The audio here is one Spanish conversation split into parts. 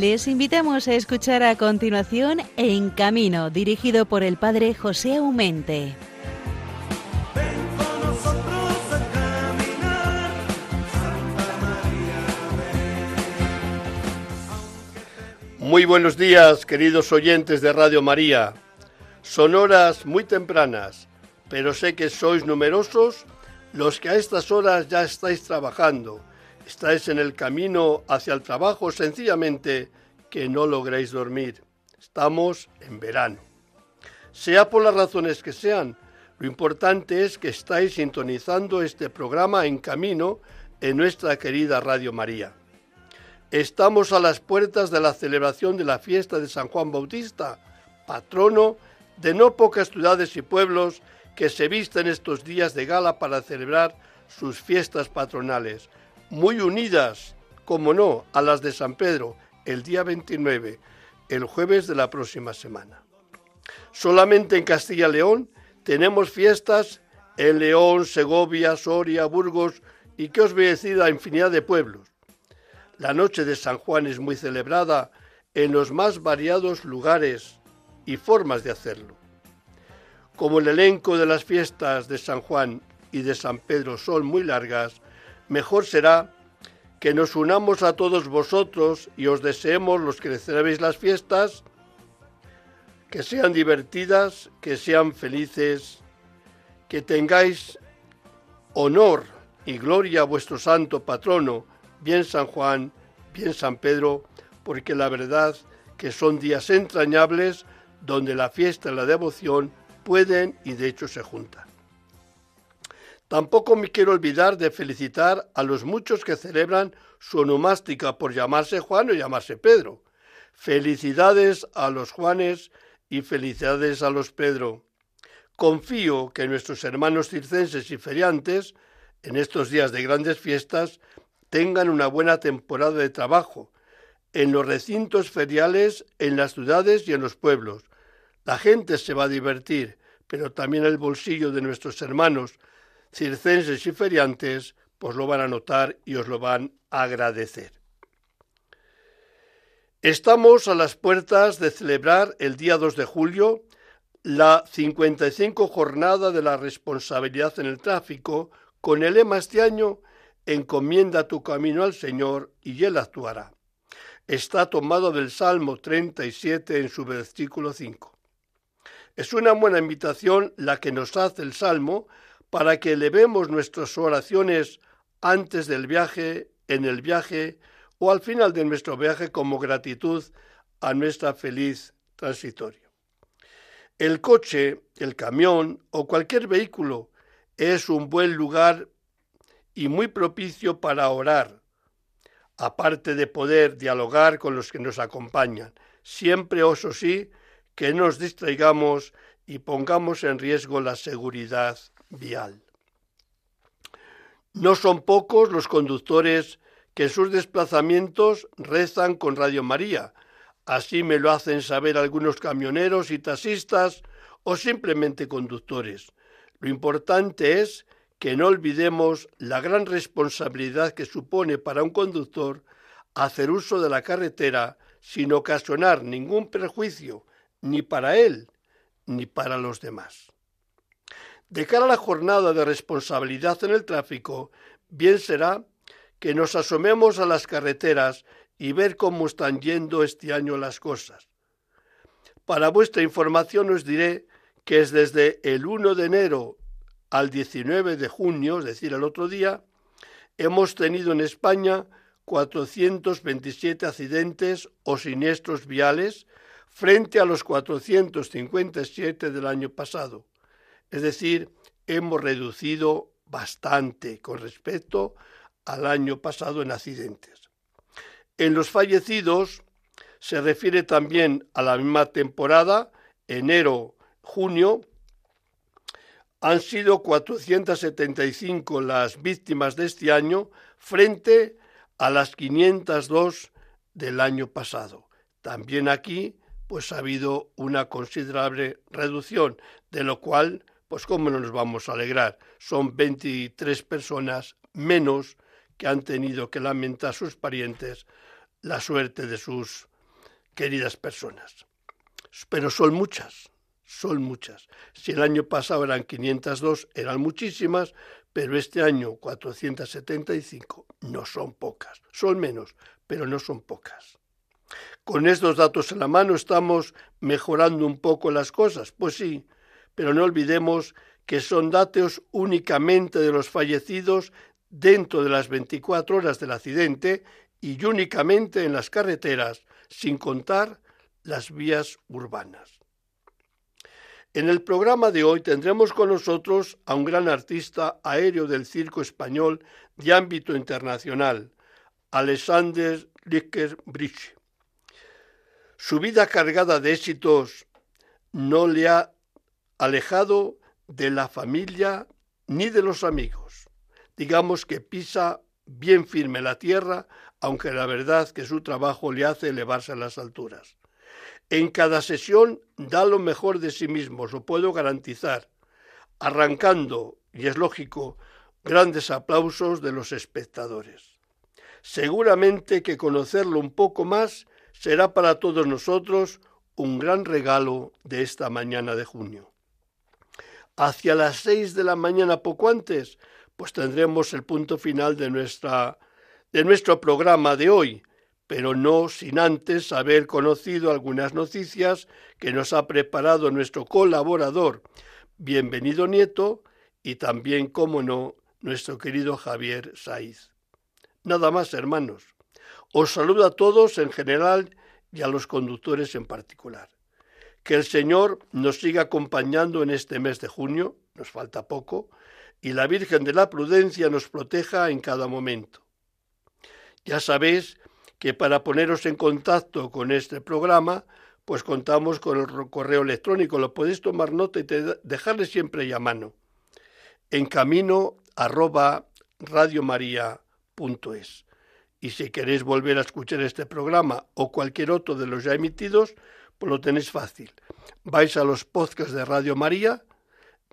Les invitamos a escuchar a continuación En Camino, dirigido por el padre José Aumente. Muy buenos días, queridos oyentes de Radio María. Son horas muy tempranas, pero sé que sois numerosos los que a estas horas ya estáis trabajando estáis en el camino hacia el trabajo, sencillamente que no logréis dormir. Estamos en verano. Sea por las razones que sean, lo importante es que estáis sintonizando este programa en camino en nuestra querida Radio María. Estamos a las puertas de la celebración de la fiesta de San Juan Bautista, patrono de no pocas ciudades y pueblos que se visten estos días de gala para celebrar sus fiestas patronales, muy unidas, como no, a las de San Pedro el día 29, el jueves de la próxima semana. Solamente en Castilla y León tenemos fiestas en León, Segovia, Soria, Burgos y que os voy a decir infinidad de pueblos. La noche de San Juan es muy celebrada en los más variados lugares y formas de hacerlo. Como el elenco de las fiestas de San Juan y de San Pedro son muy largas, mejor será que nos unamos a todos vosotros y os deseemos los que celebréis las fiestas, que sean divertidas, que sean felices, que tengáis honor y gloria a vuestro santo patrono, bien San Juan, bien San Pedro, porque la verdad que son días entrañables donde la fiesta y la devoción pueden y de hecho se juntan. Tampoco me quiero olvidar de felicitar a los muchos que celebran su onomástica por llamarse Juan o llamarse Pedro. Felicidades a los Juanes y felicidades a los Pedro. Confío que nuestros hermanos circenses y feriantes, en estos días de grandes fiestas, tengan una buena temporada de trabajo, en los recintos feriales, en las ciudades y en los pueblos. La gente se va a divertir, pero también el bolsillo de nuestros hermanos circenses y feriantes, pues lo van a notar y os lo van a agradecer. Estamos a las puertas de celebrar el día 2 de julio la 55 jornada de la responsabilidad en el tráfico con el lema este año Encomienda tu camino al Señor y Él actuará. Está tomado del Salmo 37 en su versículo 5. Es una buena invitación la que nos hace el Salmo para que elevemos nuestras oraciones antes del viaje, en el viaje o al final de nuestro viaje como gratitud a nuestra feliz transitorio. El coche, el camión o cualquier vehículo es un buen lugar y muy propicio para orar, aparte de poder dialogar con los que nos acompañan. Siempre, oso sí, que nos distraigamos y pongamos en riesgo la seguridad vial. No son pocos los conductores que en sus desplazamientos rezan con Radio María. Así me lo hacen saber algunos camioneros y taxistas o simplemente conductores. Lo importante es que no olvidemos la gran responsabilidad que supone para un conductor hacer uso de la carretera sin ocasionar ningún perjuicio ni para él ni para los demás. De cara a la jornada de responsabilidad en el tráfico, bien será que nos asomemos a las carreteras y ver cómo están yendo este año las cosas. Para vuestra información os diré que es desde el 1 de enero al 19 de junio, es decir, el otro día, hemos tenido en España 427 accidentes o siniestros viales frente a los 457 del año pasado. Es decir, hemos reducido bastante con respecto al año pasado en accidentes. En los fallecidos se refiere también a la misma temporada, enero-junio, han sido 475 las víctimas de este año frente a las 502 del año pasado. También aquí pues ha habido una considerable reducción, de lo cual pues cómo no nos vamos a alegrar. Son 23 personas menos que han tenido que lamentar sus parientes la suerte de sus queridas personas. Pero son muchas, son muchas. Si el año pasado eran 502, eran muchísimas, pero este año 475 no son pocas. Son menos, pero no son pocas. Con estos datos en la mano estamos mejorando un poco las cosas, pues sí, pero no olvidemos que son datos únicamente de los fallecidos dentro de las 24 horas del accidente y únicamente en las carreteras, sin contar las vías urbanas. En el programa de hoy tendremos con nosotros a un gran artista aéreo del circo español de ámbito internacional, Alexander Licker-Bridge. Su vida cargada de éxitos no le ha alejado de la familia ni de los amigos. Digamos que pisa bien firme la tierra, aunque la verdad que su trabajo le hace elevarse a las alturas. En cada sesión da lo mejor de sí mismo, lo puedo garantizar, arrancando, y es lógico, grandes aplausos de los espectadores. Seguramente que conocerlo un poco más será para todos nosotros un gran regalo de esta mañana de junio. Hacia las seis de la mañana, poco antes, pues tendremos el punto final de, nuestra, de nuestro programa de hoy, pero no sin antes haber conocido algunas noticias que nos ha preparado nuestro colaborador, bienvenido Nieto, y también, como no, nuestro querido Javier Saiz. Nada más, hermanos. Os saludo a todos en general y a los conductores en particular. Que el Señor nos siga acompañando en este mes de junio, nos falta poco, y la Virgen de la Prudencia nos proteja en cada momento. Ya sabéis que para poneros en contacto con este programa, pues contamos con el correo electrónico. Lo podéis tomar nota y dejarle siempre a mano. En camino arroba radiomaria.es. Y si queréis volver a escuchar este programa o cualquier otro de los ya emitidos, pues lo tenéis fácil. Vais a los podcasts de Radio María,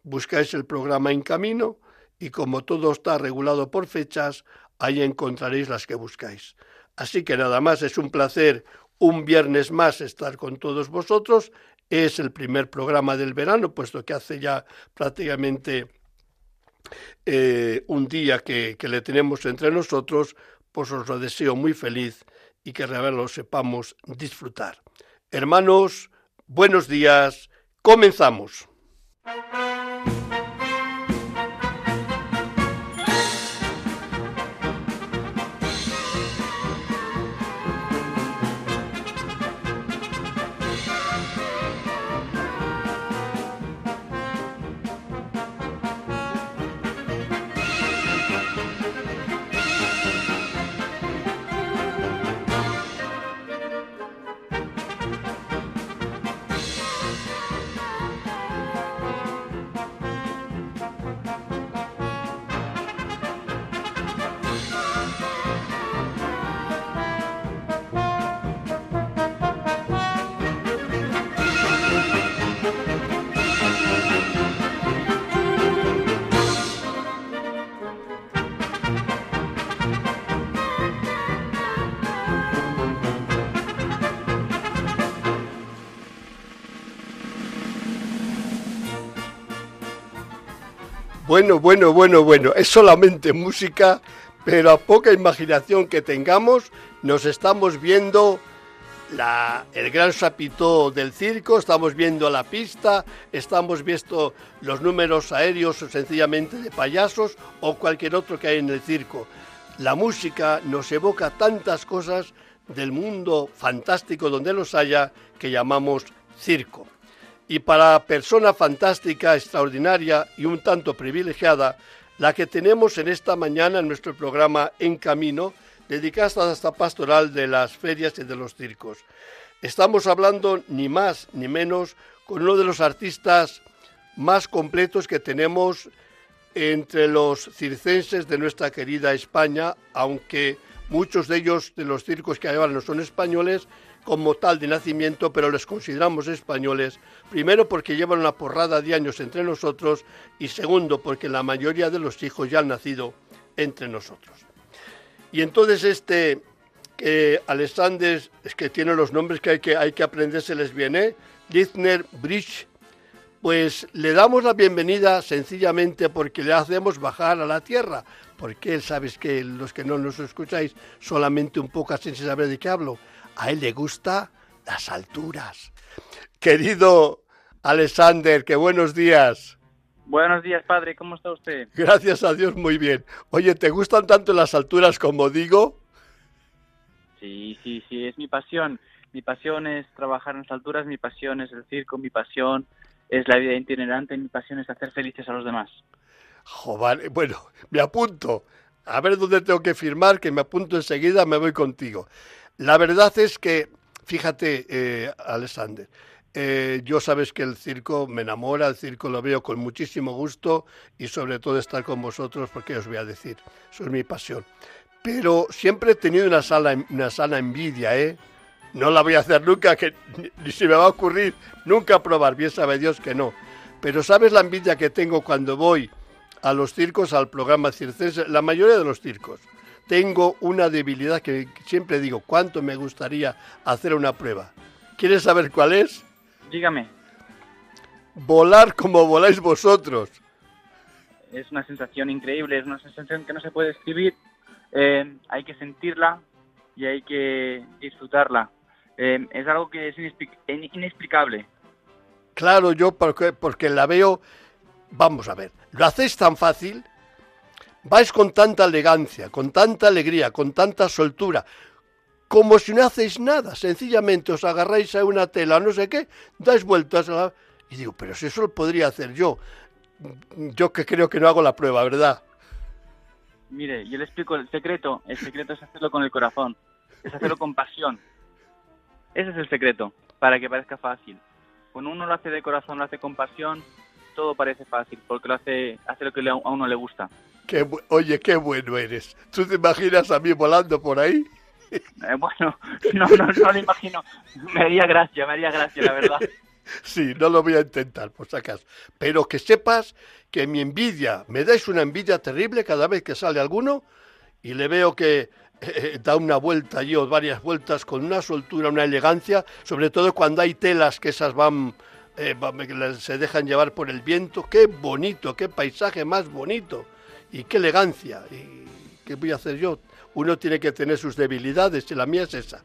buscáis el programa En Camino y como todo está regulado por fechas, ahí encontraréis las que buscáis. Así que nada más, es un placer un viernes más estar con todos vosotros. Es el primer programa del verano, puesto que hace ya prácticamente eh, un día que, que, le tenemos entre nosotros, pues os lo deseo muy feliz y que realmente lo sepamos disfrutar. Hermanos, buenos días, comenzamos. Bueno, bueno, bueno, bueno, es solamente música, pero a poca imaginación que tengamos, nos estamos viendo la, el gran sapito del circo, estamos viendo la pista, estamos viendo los números aéreos o sencillamente de payasos o cualquier otro que hay en el circo. La música nos evoca tantas cosas del mundo fantástico donde los haya que llamamos circo y para persona fantástica, extraordinaria y un tanto privilegiada, la que tenemos en esta mañana en nuestro programa En Camino, dedicada a esta pastoral de las ferias y de los circos. Estamos hablando ni más ni menos con uno de los artistas más completos que tenemos entre los circenses de nuestra querida España, aunque muchos de ellos de los circos que hay ahora no son españoles, como tal de nacimiento, pero les consideramos españoles, primero porque llevan una porrada de años entre nosotros y segundo porque la mayoría de los hijos ya han nacido entre nosotros. Y entonces este que Alexander, es que tiene los nombres que hay que, hay que aprendérseles bien, ¿eh? Litzner Bridge, pues le damos la bienvenida sencillamente porque le hacemos bajar a la tierra, porque él, sabes que los que no nos escucháis solamente un poco así sin saber de qué hablo, a él le gusta las alturas. Querido Alexander, que buenos días. Buenos días, padre, ¿cómo está usted? Gracias a Dios, muy bien. Oye, ¿te gustan tanto las alturas como digo? Sí, sí, sí, es mi pasión. Mi pasión es trabajar en las alturas, mi pasión es el circo, mi pasión es la vida itinerante, mi pasión es hacer felices a los demás. Joder, bueno, me apunto. A ver dónde tengo que firmar, que me apunto enseguida, me voy contigo. La verdad es que, fíjate, eh, Alexander, eh, yo sabes que el circo me enamora, el circo lo veo con muchísimo gusto y sobre todo estar con vosotros porque os voy a decir, eso es mi pasión. Pero siempre he tenido una, sala, una sana envidia, ¿eh? No la voy a hacer nunca, que ni se me va a ocurrir nunca probar, bien sabe Dios que no. Pero ¿sabes la envidia que tengo cuando voy a los circos, al programa circense? La mayoría de los circos. Tengo una debilidad que siempre digo, ¿cuánto me gustaría hacer una prueba? ¿Quieres saber cuál es? Dígame. Volar como voláis vosotros. Es una sensación increíble, es una sensación que no se puede escribir. Eh, hay que sentirla y hay que disfrutarla. Eh, es algo que es inexplicable. Claro, yo porque, porque la veo, vamos a ver, lo hacéis tan fácil, vais con tanta elegancia, con tanta alegría, con tanta soltura, como si no hacéis nada, sencillamente os agarráis a una tela, no sé qué, dais vueltas. Y digo, pero si eso lo podría hacer yo, yo que creo que no hago la prueba, ¿verdad? Mire, yo le explico el secreto, el secreto es hacerlo con el corazón, es hacerlo con pasión. Ese es el secreto, para que parezca fácil. Cuando uno lo hace de corazón, lo hace con pasión, todo parece fácil, porque lo hace, hace lo que a uno le gusta. Qué, oye, qué bueno eres. ¿Tú te imaginas a mí volando por ahí? Eh, bueno, no, no, no lo imagino. Me haría gracia, me haría gracia, la verdad. Sí, no lo voy a intentar, por si acaso. Pero que sepas que mi envidia, me dais una envidia terrible cada vez que sale alguno y le veo que eh, eh, da una vuelta allí o varias vueltas con una soltura, una elegancia, sobre todo cuando hay telas que esas van, se dejan llevar por el viento. Qué bonito, qué paisaje más bonito y qué elegancia. ¿Y qué voy a hacer yo? uno tiene que tener sus debilidades y la mía es esa.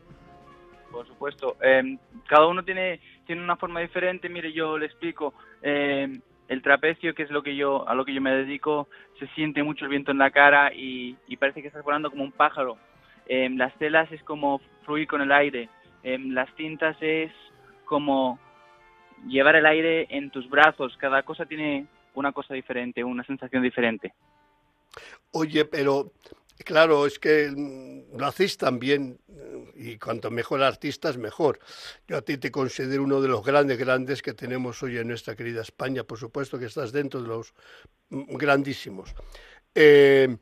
Por supuesto. Em, cada uno tiene, tiene una forma diferente. Mire, yo le explico. Em, el trapecio, que es lo que yo a lo que yo me dedico, se siente mucho el viento en la cara y, parece que estás volando como un pájaro. Em, las telas es como fluir con el aire. las cintas es como llevar el aire en tus brazos. Cada cosa tiene una cosa diferente, una sensación diferente. Oye, pero Claro, es que mm, lo hacéis también y cuanto mejor artistas, mejor. Yo a ti te considero uno de los grandes, grandes que tenemos hoy en nuestra querida España, por supuesto que estás dentro de los mm, grandísimos. Eh,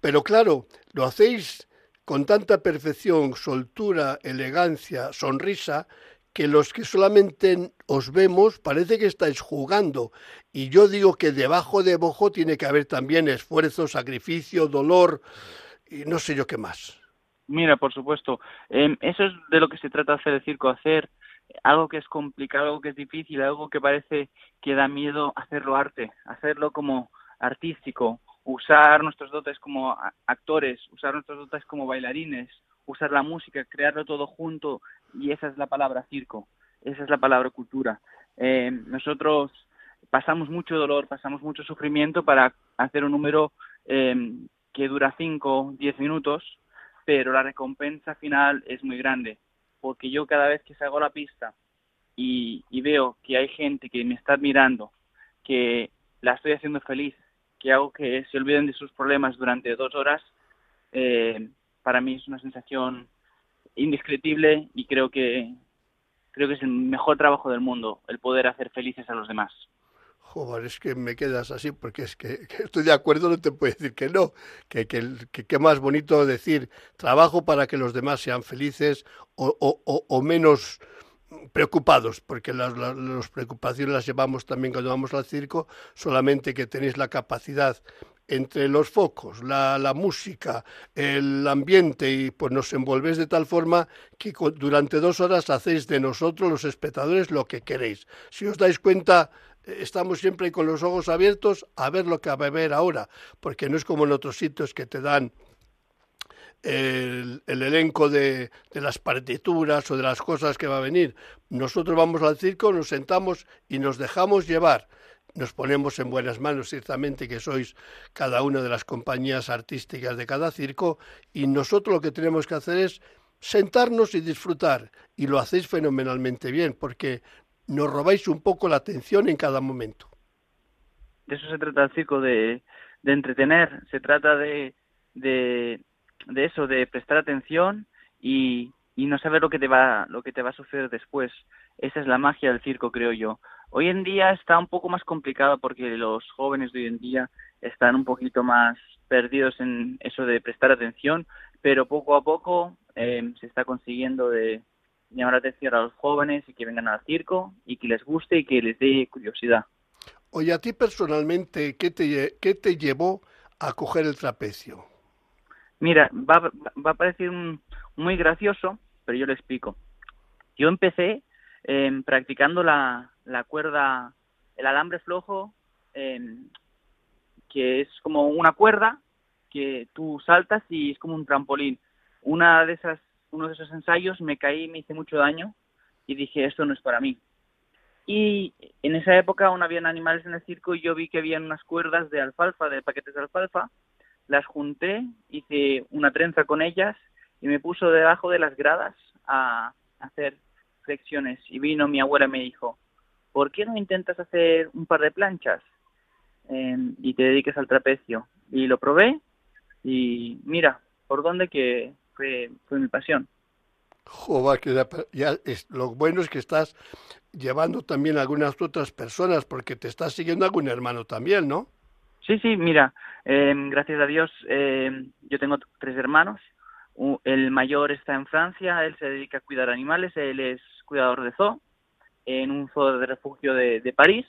pero claro, lo hacéis con tanta perfección, soltura, elegancia, sonrisa, que los que solamente os vemos parece que estáis jugando. Y yo digo que debajo de bojo tiene que haber también esfuerzo, sacrificio, dolor y no sé yo qué más. Mira, por supuesto. Em, eso es de lo que se trata hacer el circo, hacer algo que es complicado, algo que es difícil, algo que parece que da miedo hacerlo arte, hacerlo como artístico, usar nuestros dotes como actores, usar nuestros dotes como bailarines, usar la música, crearlo todo junto y esa es la palabra circo, esa es la palabra cultura. Eh, nosotros pasamos mucho dolor, pasamos mucho sufrimiento para hacer un número eh, que dura 5, 10 minutos, pero la recompensa final es muy grande, porque yo cada vez que salgo a la pista y, veo que hay gente que me está admirando, que la estoy haciendo feliz, que hago que se olviden de sus problemas durante dos horas, eh, para mí es una sensación indescriptible y creo que creo que es el mejor trabajo del mundo el poder hacer felices a los demás. Joder, es que me quedas así porque es que, estoy de acuerdo, no te puedo decir que no, que qué más bonito decir trabajo para que los demás sean felices o, o, o menos preocupados, porque las, las, preocupaciones las llevamos también cuando vamos al circo, solamente que tenéis la capacidad entre los focos, la, música, el ambiente, y pues nos envolvéis de tal forma que durante dos horas hacéis de nosotros, los espectadores, lo que queréis. Si os dais cuenta, eh, estamos siempre con los ojos abiertos a ver lo que va a haber ahora, porque no es como en otros sitios que te dan el, elenco de, de, las partituras o de las cosas que va a venir. Nosotros vamos al circo, nos sentamos y nos dejamos llevar. Nos ponemos en buenas manos, ciertamente, que sois cada una de las compañías artísticas de cada circo, y nosotros lo que tenemos que hacer es sentarnos y disfrutar, y lo hacéis fenomenalmente bien, porque nos robáis un poco la atención en cada momento. De eso se trata el circo, de, entretener, se trata de, de, de eso, de prestar atención y, y no saber lo que te va lo que te va a suceder después. Esa es la magia del circo, creo yo. Hoy en día está un poco más complicado porque los jóvenes de hoy en día están un poquito más perdidos en eso de prestar atención, pero poco a poco eh, se está consiguiendo de llamar la atención a los jóvenes y que vengan al circo y que les guste y que les dé curiosidad. Oye, a ti personalmente, ¿qué te, qué te llevó a coger el trapecio? Mira, va, va a parecer muy gracioso, pero yo le explico. Yo empecé eh, practicando la, la, cuerda, el alambre flojo, eh, que es como una cuerda que tú saltas y es como un trampolín. Una de esas, uno de esos ensayos me caí, me hice mucho daño y dije esto no es para mí. Y en esa época aún habían animales en el circo y yo vi que habían unas cuerdas de alfalfa, de paquetes de alfalfa, las junté, hice una trenza con ellas y me puso debajo de las gradas a hacer flexiones. Y vino mi abuela y me dijo, ¿por qué no intentas hacer un par de planchas em, y te dediques al trapecio? Y lo probé y mira, por dónde que fue, fue mi pasión. Joder, que ya es, lo bueno es que estás llevando también a algunas otras personas, porque te estás siguiendo algún hermano también, ¿no? Sí, sí, mira, eh, gracias a Dios eh, yo tengo tres hermanos. El mayor está en Francia, él se dedica a cuidar animales, él es cuidador de zoo en un refugio de, de París.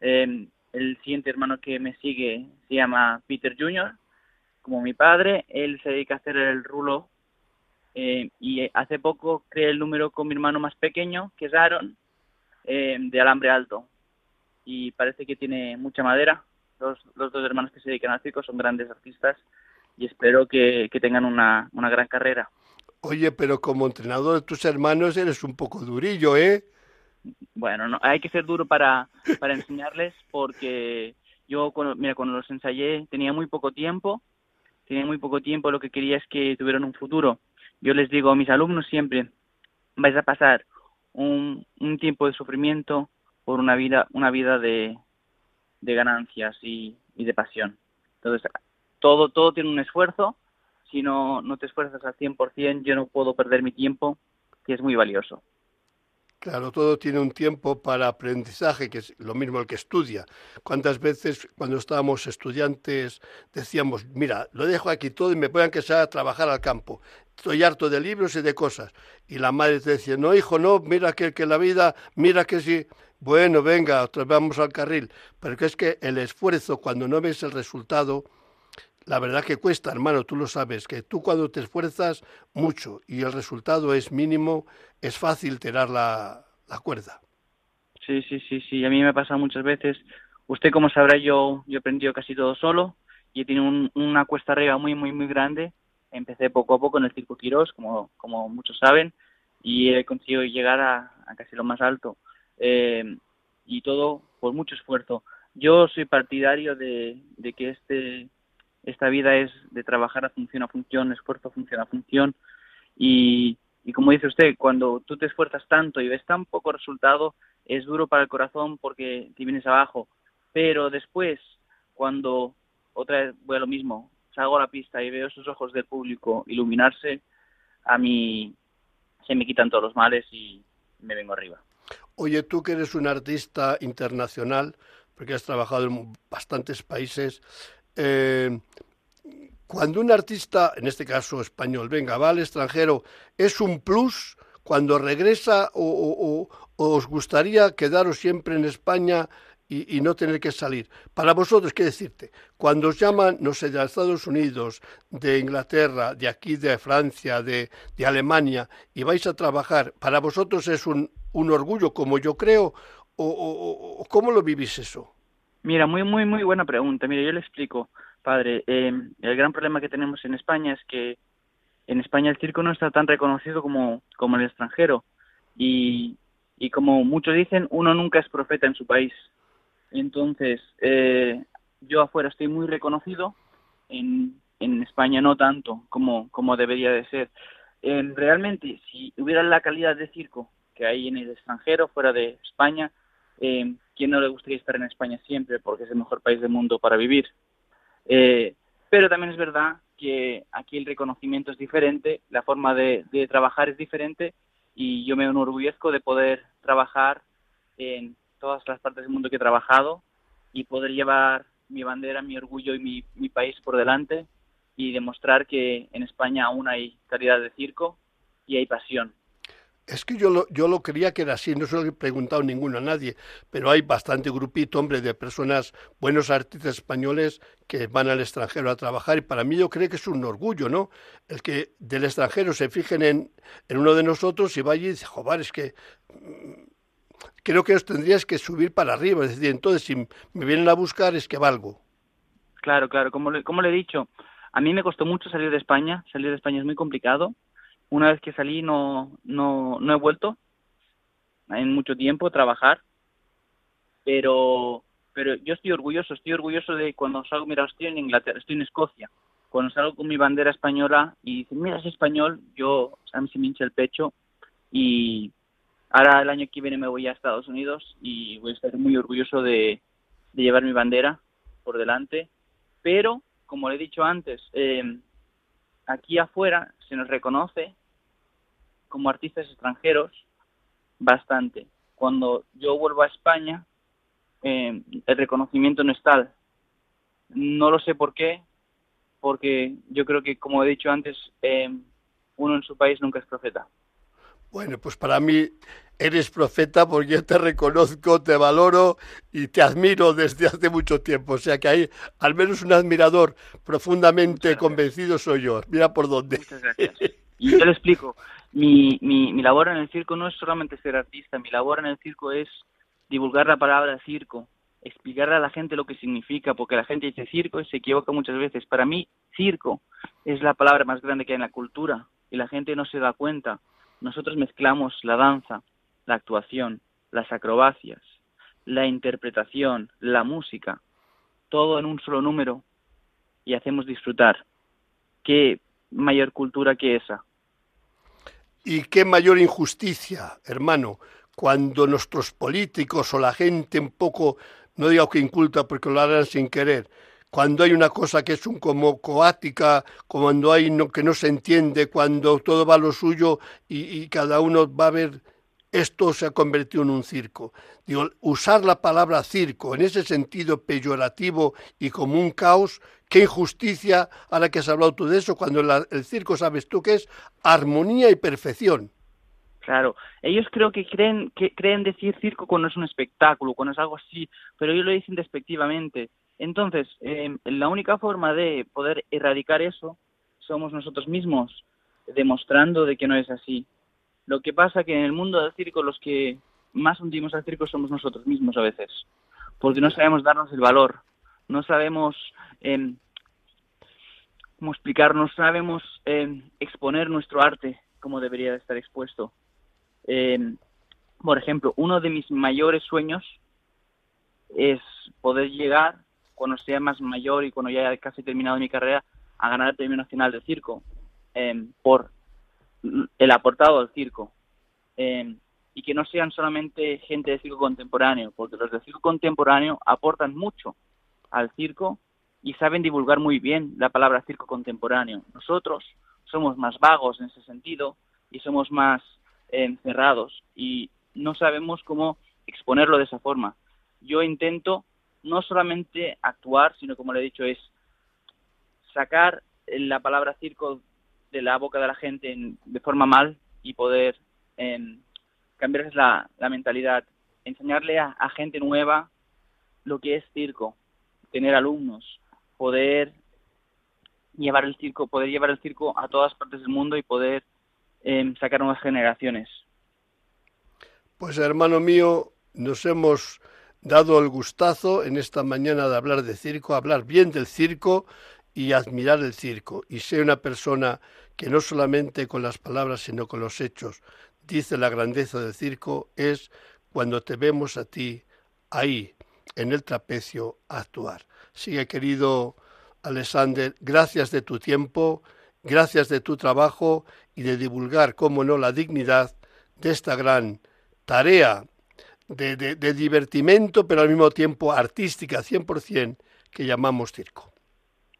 Eh, el siguiente hermano que me sigue se llama Peter Jr., como mi padre, él se dedica a hacer el rulo eh, y hace poco creé el número con mi hermano más pequeño, que es Aaron, eh, de alambre alto. Y parece que tiene mucha madera, los, dos hermanos que se dedican al circo son grandes artistas y espero que, tengan una, una gran carrera. Oye, pero como entrenador de tus hermanos eres un poco durillo, ¿eh? Bueno, no, hay que ser duro para, para enseñarles porque yo, cuando, mira, cuando los ensayé tenía muy poco tiempo, tenía muy poco tiempo, lo que quería es que tuvieran un futuro. Yo les digo a mis alumnos siempre, vais a pasar un, un tiempo de sufrimiento por una vida, una vida de, de ganancias y, de pasión. Entonces, todo, todo tiene un esfuerzo. Si no, no te esfuerzas al 100%, yo no puedo perder mi tiempo, que es muy valioso. Claro, todo tiene un tiempo para aprendizaje, que es lo mismo el que estudia. ¿Cuántas veces cuando estábamos estudiantes decíamos, mira, lo dejo aquí todo y me puedan que sea a trabajar al campo? Estoy harto de libros y de cosas. Y la madre te decía, no, hijo, no, mira que, que la vida, mira que si, bueno, venga, otra vamos al carril. Pero que es que el esfuerzo, cuando no ves el resultado, la verdad que cuesta, hermano, tú lo sabes, que tú cuando te esfuerzas mucho y el resultado es mínimo, es fácil tirar la, cuerda. Sí, sí, sí, sí, a mí me ha pasado muchas veces. Usted, como sabrá, yo, yo he aprendido casi todo solo y he tenido una cuesta arriba muy, muy, muy grande. Empecé poco a poco en el Circo Quirós, como, como muchos saben, y he conseguido llegar a, a casi lo más alto. Eh, y todo por mucho esfuerzo. Yo soy partidario de, de que este esta vida es de trabajar a función a función, esfuerzo a función a función. Y, y como dice usted, cuando tú te esfuerzas tanto y ves tan poco resultado, es duro para el corazón porque te vienes abajo. Pero después, cuando otra vez voy a lo mismo, salgo a la pista y veo esos ojos del público iluminarse, a mí se me quitan todos los males y me vengo arriba. Oye, tú que eres un artista internacional, porque has trabajado en bastantes países, eh, cuando un artista, en este caso español, venga, va al extranjero, ¿es un plus cuando regresa o, os gustaría quedaros siempre en España y, no tener que salir. Para vosotros, ¿qué decirte? Cuando os llaman, no sé, de Estados Unidos, de Inglaterra, de aquí, de Francia, de, de Alemania, y vais a trabajar, ¿para vosotros es un, un orgullo, como yo creo, o, cómo lo vivís eso? Mira, muy, muy, muy buena pregunta. Mira, yo le explico, padre. Eh, el gran problema que tenemos en España es que en España el circo no está tan reconocido como, como el extranjero. Y, y como muchos dicen, uno nunca es profeta en su país. Entonces, eh, yo afuera estoy muy reconocido, en, en España no tanto como, como debería de ser. Eh, realmente, si hubiera la calidad de circo que hay en el extranjero, fuera de España, eh, ¿quién no le gustaría estar en España siempre? Porque es el mejor país del mundo para vivir. Eh, pero también es verdad que aquí el reconocimiento es diferente, la forma de, trabajar es diferente y yo me enorgullezco de poder trabajar en todas las partes del mundo que he trabajado y poder llevar mi bandera, mi orgullo y mi, mi país por delante y demostrar que en España aún hay calidad de circo y hay pasión. Es que yo lo, yo lo creía que era así, no se lo he preguntado ninguno a nadie, pero hay bastante grupito, hombre, de personas, buenos artistas españoles que van al extranjero a trabajar y para mí yo creo que es un orgullo, ¿no? El que del extranjero se fijen en, en uno de nosotros y vaya y dice, joder, es que mm, creo que os tendrías que subir para arriba, es decir, entonces si me vienen a buscar es que valgo. Claro, claro, como le, como le he dicho, a mí me costó mucho salir de España, salir de España es muy complicado, una vez que salí no, no, no he vuelto en mucho tiempo a trabajar, pero, pero yo estoy orgulloso, estoy orgulloso de cuando salgo, mira, estoy en Inglaterra, estoy en Escocia, cuando salgo con mi bandera española y dicen, mira, es español, yo, a mí se me hincha el pecho y ahora el año que viene me voy a Estados Unidos y voy a estar muy orgulloso de, de llevar mi bandera por delante, pero, como le he dicho antes, eh, aquí afuera se nos reconoce como artistas extranjeros bastante. Cuando yo vuelvo a España, eh, el reconocimiento no es tal. No lo sé por qué, porque yo creo que, como he dicho antes, eh, uno en su país nunca es profeta. Bueno, pues para mí eres profeta porque yo te reconozco, te valoro y te admiro desde hace mucho tiempo. O sea que hay al menos un admirador profundamente convencido soy yo. Mira por dónde. Muchas gracias. Y yo le explico mi, mi, mi labor en el circo no es solamente ser artista, mi labor en el circo es divulgar la palabra circo, explicarle a la gente lo que significa, porque la gente dice circo y se equivoca muchas veces. Para mí, circo es la palabra más grande que hay en la cultura y la gente no se da cuenta. Nosotros mezclamos la danza, la actuación, las acrobacias, la interpretación, la música, todo en un solo número y hacemos disfrutar. ¿Qué mayor cultura que esa? Y qué mayor injusticia, hermano, cuando nuestros políticos o la gente un poco, no digo que inculta porque lo harán sin querer, cuando hay una cosa que es un como coática, cuando hay no, que no se entiende, cuando todo va a lo suyo y, cada uno va a ver esto se ha convertido en un circo. Digo, usar la palabra circo en ese sentido peyorativo y como un caos, qué injusticia, ahora que has hablado tú de eso, cuando el circo sabes tú que es armonía y perfección. Claro, ellos creo que creen que creen decir circo cuando es un espectáculo, cuando es algo así, pero ellos lo dicen despectivamente. Entonces, eh, la única forma de poder erradicar eso somos nosotros mismos, demostrando de que no es así. Lo que pasa que en el mundo del circo los que más hundimos al circo somos nosotros mismos a veces, porque no sabemos darnos el valor, no sabemos eh, cómo explicar, no sabemos em, exponer nuestro arte como debería estar expuesto. Em, por ejemplo, uno de mis mayores sueños es poder llegar, cuando sea más mayor y cuando ya haya casi terminado mi carrera, a ganar el Premio Nacional de Circo por el aportado al circo. Y que no sean solamente gente de circo contemporáneo, porque los de circo contemporáneo aportan mucho al circo y saben divulgar muy bien la palabra circo contemporáneo. Nosotros somos más vagos en ese sentido y somos más eh, encerrados y no sabemos cómo exponerlo de esa forma. Yo intento no solamente actuar, sino como le he dicho, es sacar la palabra circo de la boca de la gente de forma mal y poder eh, cambiarles la, mentalidad, enseñarle a, gente nueva lo que es circo, tener alumnos, poder llevar el circo, poder llevar el circo a todas partes del mundo y poder em, sacar nuevas generaciones. Pues hermano mío, nos hemos dado el gustazo en esta mañana de hablar de circo, hablar bien del circo y admirar el circo. Y ser una persona que no solamente con las palabras, sino con los hechos dice la grandeza del circo, es cuando te vemos a ti ahí, en el trapecio, actuar. Sigue, querido Alexander, gracias de tu tiempo, gracias de tu trabajo y de divulgar, como no, la dignidad de esta gran tarea de, de, divertimento, pero al mismo tiempo artística 100% que llamamos circo.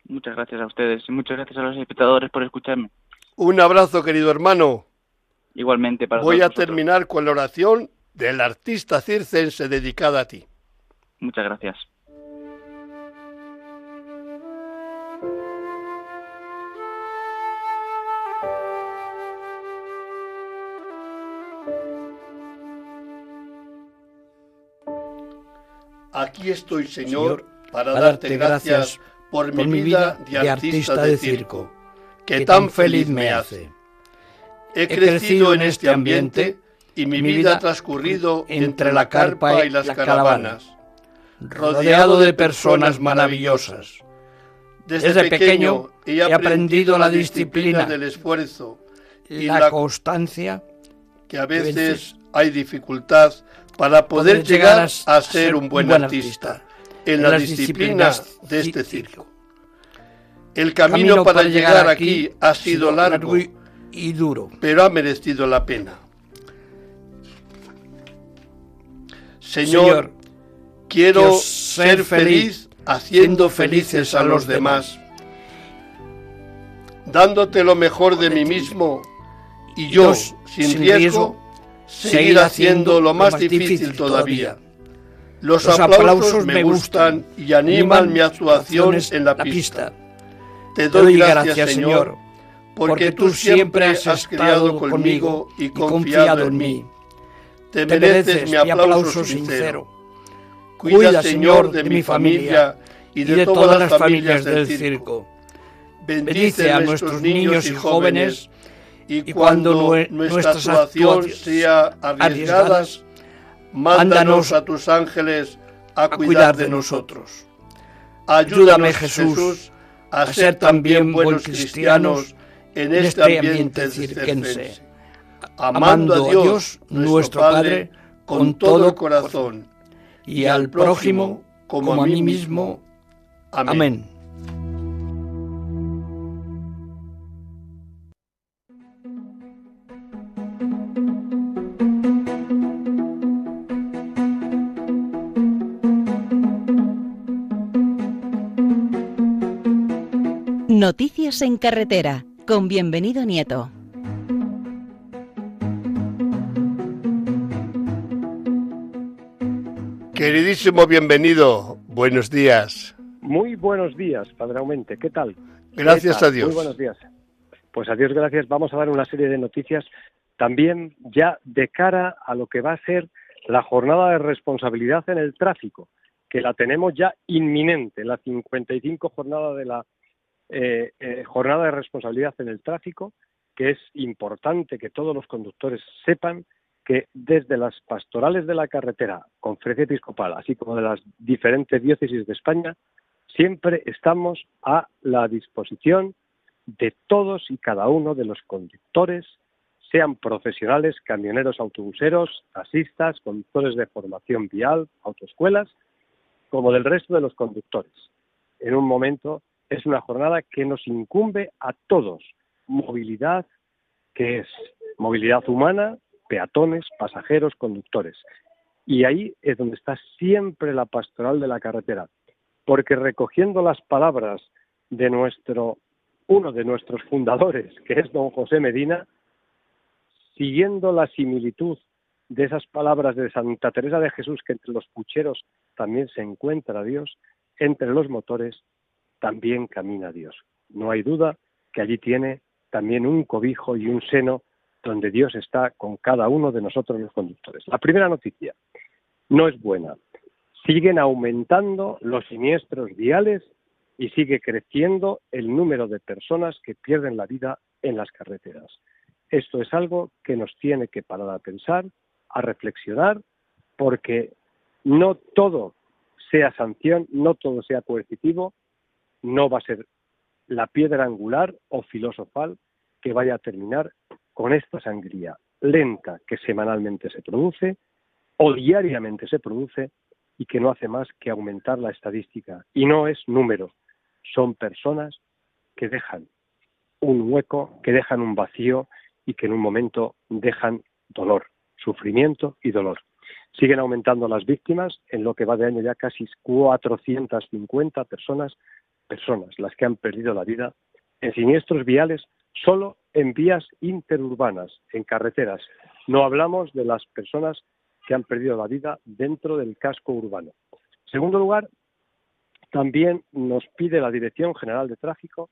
Muchas gracias a ustedes y muchas gracias a los espectadores por escucharme. Un abrazo, querido hermano. Igualmente para Voy a terminar con la oración del artista circense dedicada a ti. Muchas gracias. Aquí estoy, Señor, para darte gracias por mi vida de artista de circo, que tan feliz me hace. He crecido en este ambiente y mi vida ha transcurrido entre la carpa y las caravanas, rodeado de personas maravillosas. Desde pequeño he aprendido la disciplina del esfuerzo y la constancia que a veces hay dificultad para poder llegar a ser un buen artista en las disciplinas de este circo. El camino para llegar aquí ha sido largo y duro, pero ha merecido la pena. Señor, quiero ser feliz haciendo felices a los demás, dándote lo mejor de mí mismo y yo, sin riesgo, seguir haciendo lo más difícil todavía. Los aplausos me gustan y animan mi actuación en la pista. Te doy gracias, Señor, porque tú siempre has creado conmigo y confiado en mí. Te mereces mi aplauso sincero. Cuida, Señor, de mi familia y de todas las familias del circo. Bendice a nuestros niños y jóvenes y cuando nuestra actuación sea arriesgada, mándanos a tus ángeles a cuidar de nosotros. Ayúdame, Jesús, a ser también buenos cristianos en este, este ambiente circense, amando a Dios, nuestro Padre, con todo corazón, y al prójimo como a mí mismo. Amén. Noticias en carretera con bienvenido Nieto. Queridísimo bienvenido, buenos días. Muy buenos días, Padre Aumente. ¿Qué tal? Gracias a Dios. Muy buenos días. Pues a Dios gracias. Vamos a dar una serie de noticias también ya de cara a lo que va a ser la jornada de responsabilidad en el tráfico, que la tenemos ya inminente, la 55 jornada de la eh, eh, jornada de responsabilidad en el tráfico, que es importante que todos los conductores sepan que desde las pastorales de la carretera, conferencia episcopal, así como de las diferentes diócesis de España, siempre estamos a la disposición de todos y cada uno de los conductores, sean profesionales, camioneros, autobuseros, taxistas, conductores de formación vial, autoescuelas, como del resto de los conductores. En un momento es una jornada que nos incumbe a todos. Movilidad, que es movilidad humana, peatones, pasajeros, conductores. Y ahí es donde está siempre la pastoral de la carretera, porque recogiendo las palabras de nuestro uno de nuestros fundadores, que es don José Medina, siguiendo la similitud de esas palabras de Santa Teresa de Jesús, que entre los pucheros también se encuentra Dios, entre los motores también camina Dios. No hay duda que allí tiene también un cobijo y un seno donde Dios está con cada uno de nosotros los conductores. La primera noticia no es buena. siguen aumentando los siniestros viales y sigue creciendo el número de personas que pierden la vida en las carreteras. Esto es algo que nos tiene que parar a pensar, a reflexionar, porque no todo sea sanción, no todo sea coercitivo, no va a ser la piedra angular o filosofal que vaya a terminar con esta sangría lenta que semanalmente se produce o diariamente se produce y que no hace más que aumentar la estadística. Y no es número, son personas que dejan un hueco, que dejan un vacío y que en un momento dejan dolor, sufrimiento y dolor. Siguen aumentando las víctimas, en lo que va de año ya casi 450 personas, personas las que han perdido la vida en siniestros viales solo en vías interurbanas, en carreteras. No hablamos de las personas que han perdido la vida dentro del casco urbano. En segundo lugar, también nos pide la Dirección General de Tráfico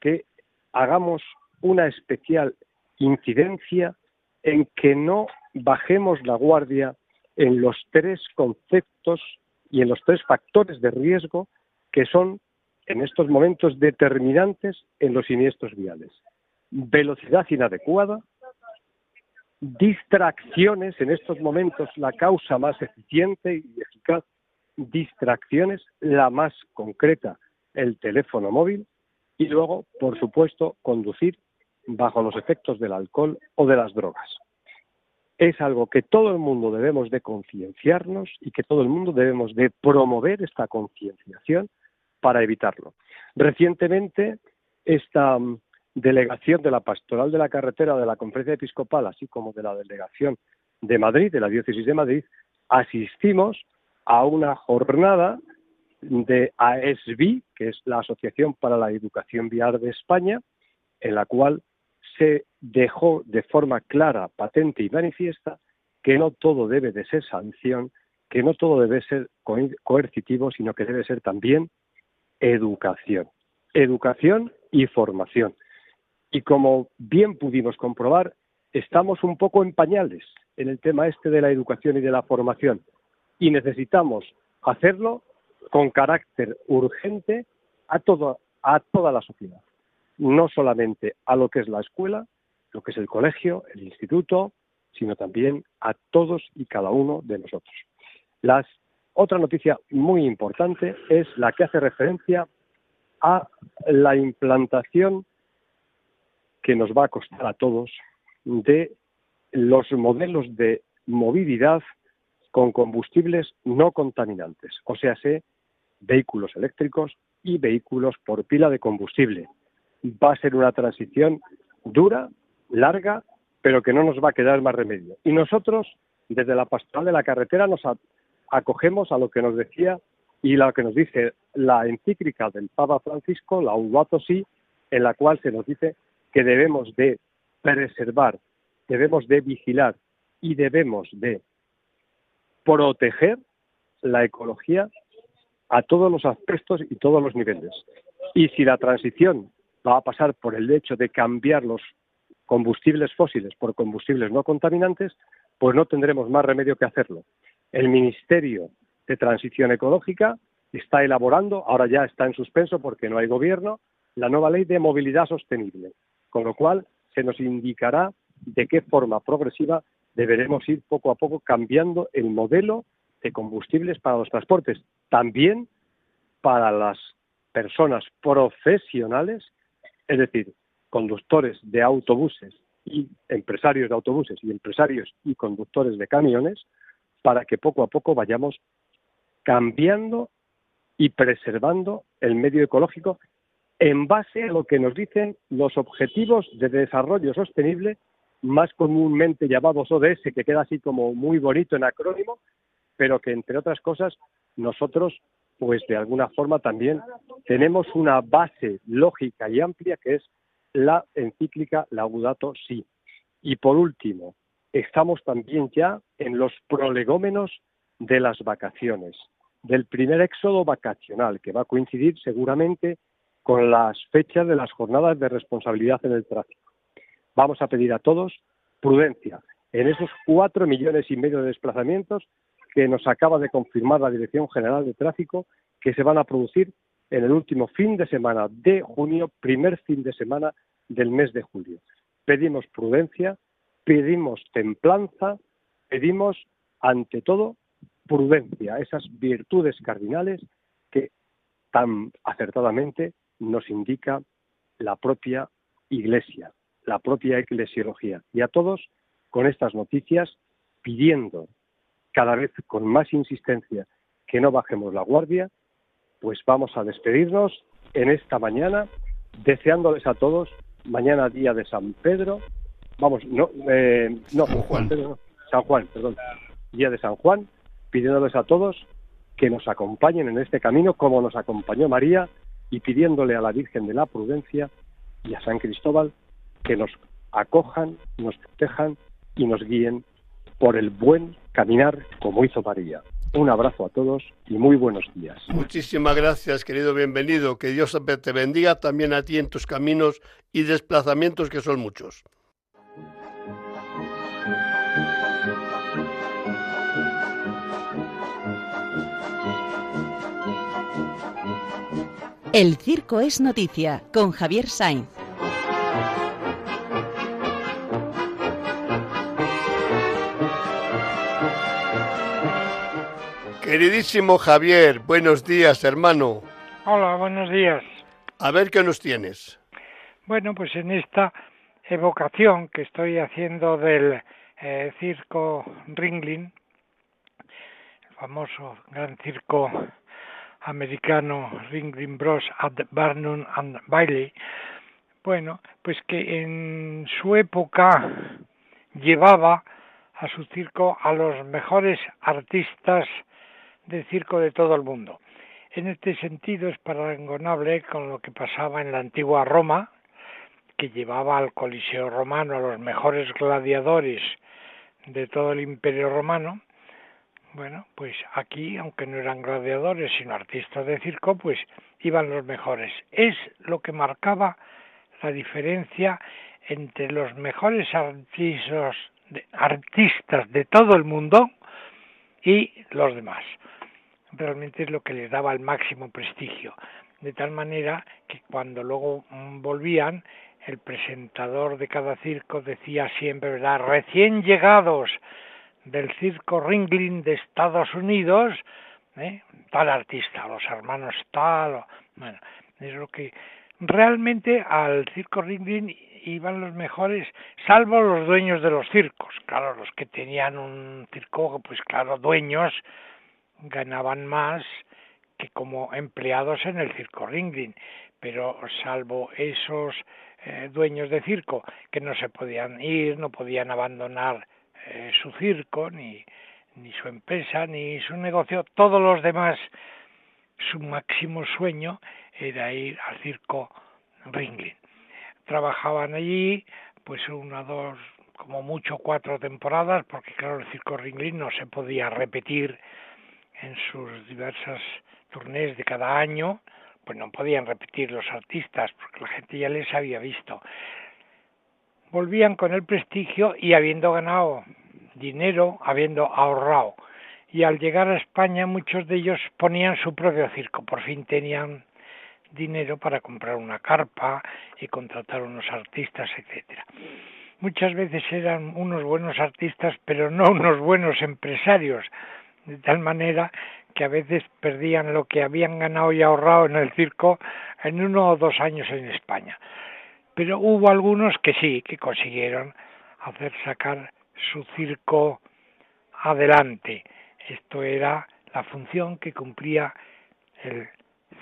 que hagamos una especial incidencia en que no bajemos la guardia en los tres conceptos y en los tres factores de riesgo que son en estos momentos determinantes en los siniestros viales. Velocidad inadecuada, distracciones, en estos momentos la causa más eficiente y eficaz, distracciones, la más concreta, el teléfono móvil, y luego, por supuesto, conducir bajo los efectos del alcohol o de las drogas. Es algo que todo el mundo debemos de concienciarnos y que todo el mundo debemos de promover esta concienciación para evitarlo. Recientemente, esta mm, delegación de la Pastoral de la Carretera de la Conferencia Episcopal, así como de la delegación de Madrid, de la Diócesis de Madrid, asistimos a una jornada de AESBI, que es la Asociación para la Educación Vial de España, en la cual se dejó de forma clara, patente y manifiesta que no todo debe de ser sanción, que no todo debe ser coercitivo, sino que debe ser también educación. Educación y formación. Y como bien pudimos comprobar, estamos un poco en pañales en el tema este de la educación y de la formación. Y necesitamos hacerlo con carácter urgente a, todo, a toda la sociedad. No solamente a lo que es la escuela, lo que es el colegio, el instituto, sino también a todos y cada uno de nosotros. Las, otra noticia muy importante es la que hace referencia a la implantación que nos va a costar a todos de los modelos de movilidad con combustibles no contaminantes, o sea, sé, vehículos eléctricos y vehículos por pila de combustible. Va a ser una transición dura, larga, pero que no nos va a quedar más remedio. Y nosotros, desde la pastoral de la carretera, nos acogemos a lo que nos decía y lo que nos dice la encíclica del Papa Francisco, la Laudato Si, en la cual se nos dice que debemos de preservar, debemos de vigilar y debemos de proteger la ecología a todos los aspectos y todos los niveles. Y si la transición va a pasar por el hecho de cambiar los combustibles fósiles por combustibles no contaminantes, pues no tendremos más remedio que hacerlo. El Ministerio de Transición Ecológica está elaborando, ahora ya está en suspenso porque no hay gobierno, la nueva ley de movilidad sostenible, con lo cual se nos indicará de qué forma progresiva deberemos ir poco a poco cambiando el modelo de combustibles para los transportes, también para las personas profesionales, es decir, conductores de autobuses y empresarios de autobuses y empresarios y conductores de camiones, para que poco a poco vayamos cambiando y preservando el medio ecológico en base a lo que nos dicen los objetivos de desarrollo sostenible, más comúnmente llamados ODS, que queda así como muy bonito en acrónimo, pero que entre otras cosas nosotros, pues de alguna forma también tenemos una base lógica y amplia que es la encíclica Laudato Si. Y por último, estamos también ya en los prolegómenos de las vacaciones, del primer éxodo vacacional, que va a coincidir seguramente con las fechas de las jornadas de responsabilidad en el tráfico. Vamos a pedir a todos prudencia en esos cuatro millones y medio de desplazamientos que nos acaba de confirmar la Dirección General de Tráfico que se van a producir en el último fin de semana de junio, primer fin de semana del mes de julio. Pedimos prudencia, pedimos templanza, pedimos ante todo prudencia, esas virtudes cardinales que tan acertadamente nos indica la propia Iglesia, la propia eclesiología. Y a todos, con estas noticias, pidiendo cada vez con más insistencia que no bajemos la guardia, pues vamos a despedirnos en esta mañana, deseándoles a todos, mañana día de San Pedro, vamos, no, eh, no, San Juan. San Juan, perdón, día de San Juan, pidiéndoles a todos que nos acompañen en este camino como nos acompañó María y pidiéndole a la Virgen de la Prudencia y a San Cristóbal que nos acojan, nos protejan y nos guíen por el buen caminar como hizo María. Un abrazo a todos y muy buenos días. Muchísimas gracias, querido bienvenido. Que Dios te bendiga también a ti en tus caminos y desplazamientos que son muchos. El circo es noticia con Javier Sainz. Queridísimo Javier, buenos días, hermano. Hola, buenos días. A ver qué nos tienes. Bueno, pues en esta evocación que estoy haciendo del eh, circo Ringling, el famoso gran circo americano Ringling Bros at Barnum and Bailey, bueno, pues que en su época llevaba a su circo a los mejores artistas de circo de todo el mundo. En este sentido es parangonable con lo que pasaba en la antigua Roma, que llevaba al Coliseo romano a los mejores gladiadores de todo el imperio romano. Bueno, pues aquí, aunque no eran gladiadores, sino artistas de circo, pues iban los mejores. Es lo que marcaba la diferencia entre los mejores artistas de, artistas de todo el mundo y los demás realmente es lo que les daba el máximo prestigio. De tal manera que cuando luego mm, volvían, el presentador de cada circo decía siempre, ¿verdad? Recién llegados del circo Ringling de Estados Unidos, ¿eh? tal artista, los hermanos tal, bueno, es lo que realmente al circo Ringling iban los mejores, salvo los dueños de los circos, claro, los que tenían un circo, pues claro, dueños, ganaban más que como empleados en el circo Ringling, pero salvo esos eh, dueños de circo que no se podían ir, no podían abandonar eh, su circo, ni, ni su empresa, ni su negocio, todos los demás, su máximo sueño era ir al circo Ringling. Trabajaban allí, pues una, dos, como mucho cuatro temporadas, porque claro, el circo Ringling no se podía repetir en sus diversas turnés de cada año, pues no podían repetir los artistas porque la gente ya les había visto. Volvían con el prestigio y habiendo ganado dinero, habiendo ahorrado. Y al llegar a España muchos de ellos ponían su propio circo, por fin tenían dinero para comprar una carpa y contratar unos artistas, etcétera. Muchas veces eran unos buenos artistas, pero no unos buenos empresarios, de tal manera que a veces perdían lo que habían ganado y ahorrado en el circo en uno o dos años en España. Pero hubo algunos que sí, que consiguieron hacer sacar su circo adelante. Esto era la función que cumplía el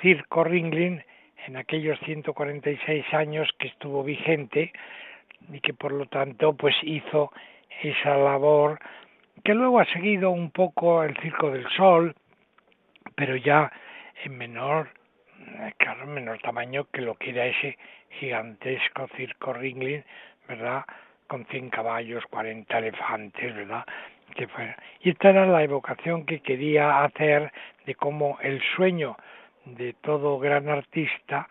circo Ringling en aquellos 146 años que estuvo vigente y que por lo tanto pues hizo esa labor que luego ha seguido un poco el Circo del Sol, pero ya en menor, claro, en menor tamaño que lo que era ese gigantesco circo Ringling, ¿verdad? Con 100 caballos, 40 elefantes, ¿verdad? Que fue... Y esta era la evocación que quería hacer de cómo el sueño de todo gran artista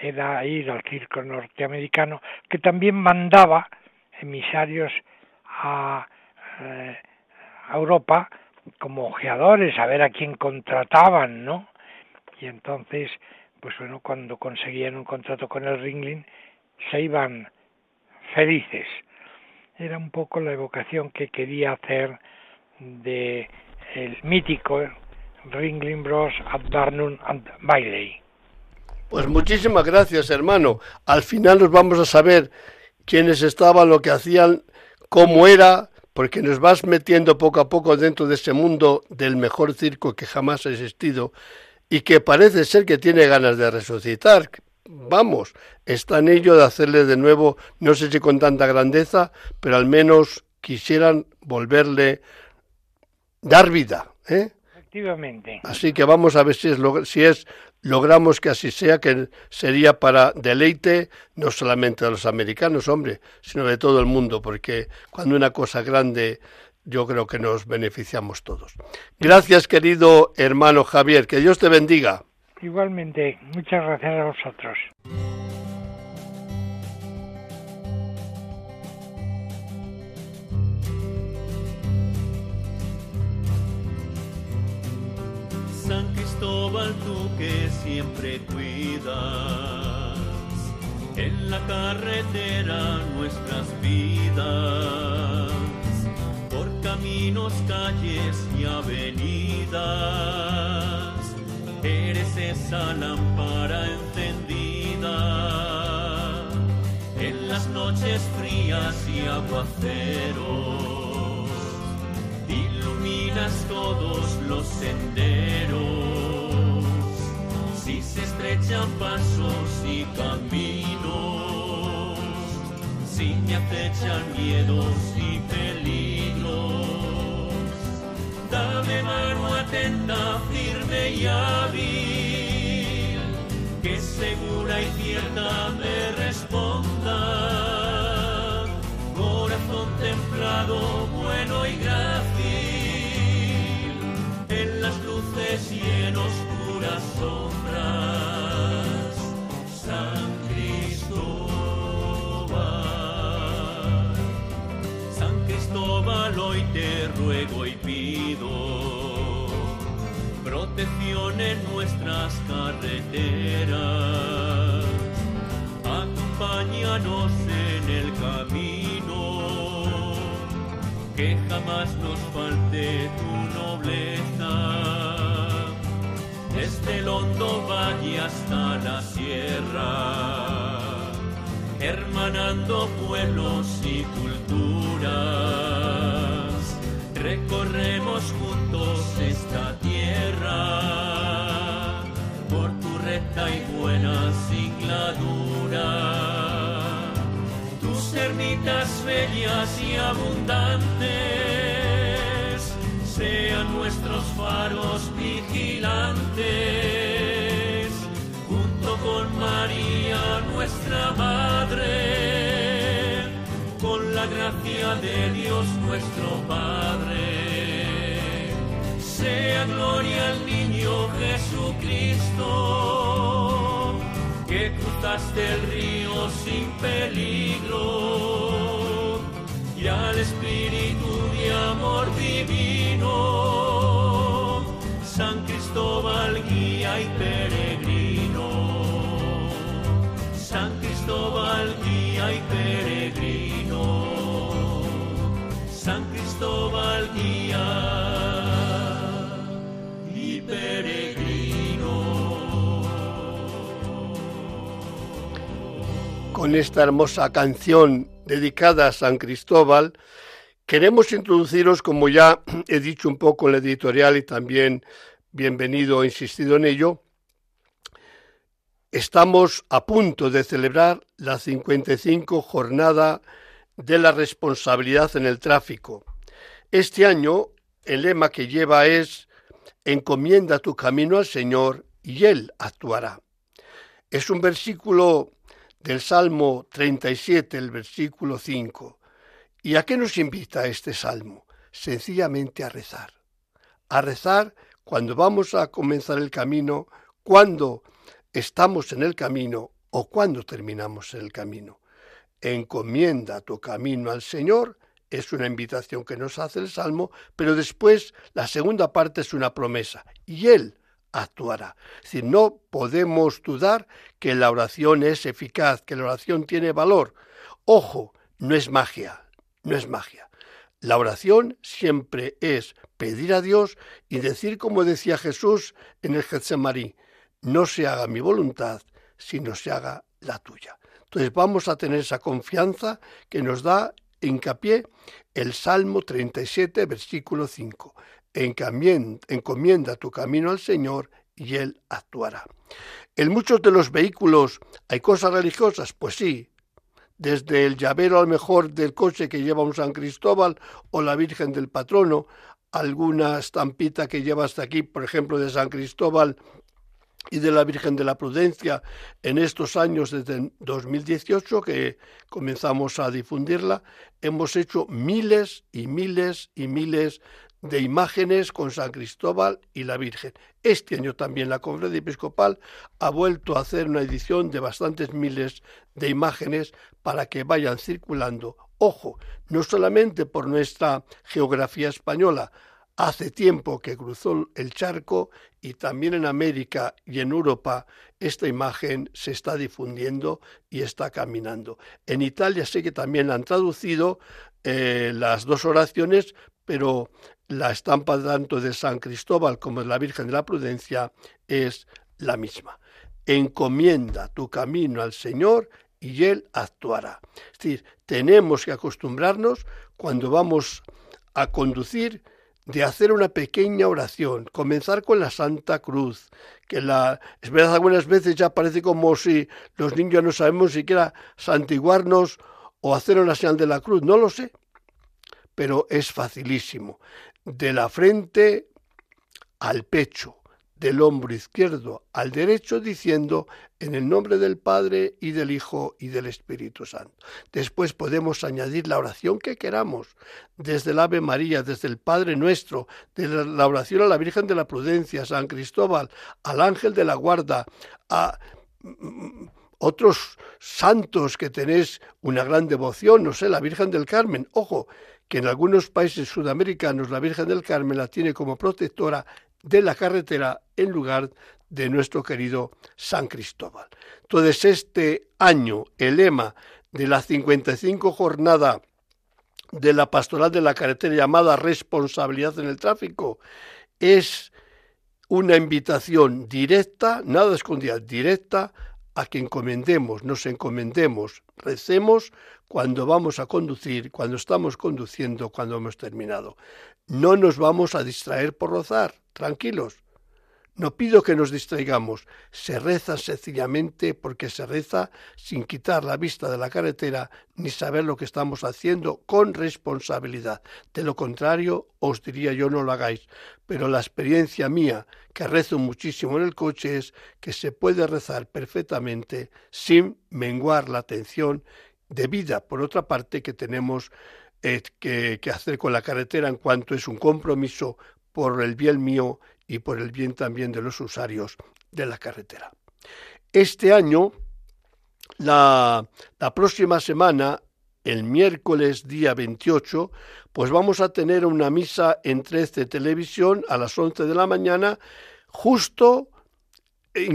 era ir al circo norteamericano, que también mandaba emisarios a eh, a Europa como ojeadores a ver a quién contrataban, ¿no? Y entonces, pues bueno, cuando conseguían un contrato con el Ringling, se iban felices. Era un poco la evocación que quería hacer de el mítico Ringling Bros at Barnum and Bailey. Pues muchísimas gracias, hermano. Al final nos vamos a saber quiénes estaban, lo que hacían, cómo era, porque nos vas metiendo poco a poco dentro de ese mundo del mejor circo que jamás ha existido y que parece ser que tiene ganas de resucitar. Vamos, está en ello de hacerle de nuevo, no sé si con tanta grandeza, pero al menos quisieran volverle dar vida. ¿eh? Efectivamente. Así que vamos a ver si es, si es logramos que así sea, que sería para deleite no solamente de los americanos, hombre, sino de todo el mundo, porque cuando una cosa grande yo creo que nos beneficiamos todos. Gracias, querido hermano Javier, que Dios te bendiga. Igualmente, muchas gracias a vosotros. tú que siempre cuidas en la carretera nuestras vidas, caminos, calles y avenidas. Eres esa lámpara encendida en las noches frías y aguaceros. Iluminas todos los senderos si se estrechan pasos y caminos, si me acechan miedos y peligros, dame mano atenta, firme y hábil, que segura y cierta me responda. Corazón templado, bueno y grácil, en las luces y en oscuras San hoy te ruego y pido protección en nuestras carreteras. Acompáñanos en el camino, que jamás nos falte tu nobleza desde el hondo valle hasta la sierra, hermanando pueblos y culturas. Tus ermitas bellas y abundantes sean nuestros faros vigilantes, junto con María nuestra Madre, con la gracia de Dios nuestro Padre. Sea gloria al niño Jesucristo, que cruzaste el río sin peligro Guía y peregrino, San Cristóbal guía y peregrino, San Cristóbal guía y peregrino. Con esta hermosa canción dedicada a San Cristóbal, queremos introduciros, como ya he dicho un poco en la editorial y también bienvenido, he insistido en ello, estamos a punto de celebrar la 55 jornada de la responsabilidad en el tráfico. Este año el lema que lleva es Encomienda tu camino al Señor y Él actuará. Es un versículo del Salmo 37, el versículo 5. ¿Y a qué nos invita este salmo? Sencillamente a rezar. A rezar cuando vamos a comenzar el camino, cuando estamos en el camino o cuando terminamos el camino. Encomienda tu camino al Señor es una invitación que nos hace el Salmo, pero después la segunda parte es una promesa. Y Él actuará. Si no podemos dudar que la oración es eficaz, que la oración tiene valor. Ojo, no es magia, no es magia. La oración siempre es pedir a Dios y decir como decía Jesús en el Getsemaní, no se haga mi voluntad, sino se haga la tuya. Entonces vamos a tener esa confianza que nos da hincapié el Salmo 37, versículo 5 encomienda tu camino al Señor y Él actuará. En muchos de los vehículos hay cosas religiosas, pues sí, desde el llavero al mejor del coche que lleva un San Cristóbal o la Virgen del Patrono, alguna estampita que lleva hasta aquí, por ejemplo, de San Cristóbal y de la Virgen de la Prudencia en estos años desde 2018 que comenzamos a difundirla, hemos hecho miles y miles y miles de imágenes con San Cristóbal y la Virgen. Este año también la Conferencia Episcopal ha vuelto a hacer una edición de bastantes miles de imágenes para que vayan circulando. Ojo, no solamente por nuestra geografía española, hace tiempo que cruzó el charco y también en América y en Europa esta imagen se está difundiendo y está caminando. En Italia sé que también han traducido eh, las dos oraciones, pero la estampa tanto de San Cristóbal como de la Virgen de la Prudencia es la misma. Encomienda tu camino al Señor y Él actuará. Es decir, tenemos que acostumbrarnos cuando vamos a conducir de hacer una pequeña oración, comenzar con la Santa Cruz, que la es verdad algunas veces ya parece como si los niños no sabemos siquiera santiguarnos o hacer una señal de la cruz, no lo sé, pero es facilísimo de la frente al pecho, del hombro izquierdo al derecho, diciendo en el nombre del Padre y del Hijo y del Espíritu Santo. Después podemos añadir la oración que queramos, desde el Ave María, desde el Padre Nuestro, de la oración a la Virgen de la Prudencia, San Cristóbal, al Ángel de la Guarda, a mm, otros santos que tenéis una gran devoción, no sé, la Virgen del Carmen. Ojo, que en algunos países sudamericanos la Virgen del Carmen la tiene como protectora de la carretera en lugar de nuestro querido San Cristóbal. Entonces, este año, el lema de la 55 jornada de la pastoral de la carretera llamada responsabilidad en el tráfico es una invitación directa, nada escondida, directa a que encomendemos, nos encomendemos, recemos cuando vamos a conducir, cuando estamos conduciendo, cuando hemos terminado. No nos vamos a distraer por rozar, tranquilos. No pido que nos distraigamos, se reza sencillamente porque se reza sin quitar la vista de la carretera ni saber lo que estamos haciendo con responsabilidad. De lo contrario, os diría yo no lo hagáis. Pero la experiencia mía, que rezo muchísimo en el coche, es que se puede rezar perfectamente sin menguar la atención debida, por otra parte, que tenemos eh, que, que hacer con la carretera en cuanto es un compromiso por el bien mío y por el bien también de los usuarios de la carretera. Este año, la, la próxima semana, el miércoles día 28, pues vamos a tener una misa en 13 Televisión a las 11 de la mañana, justo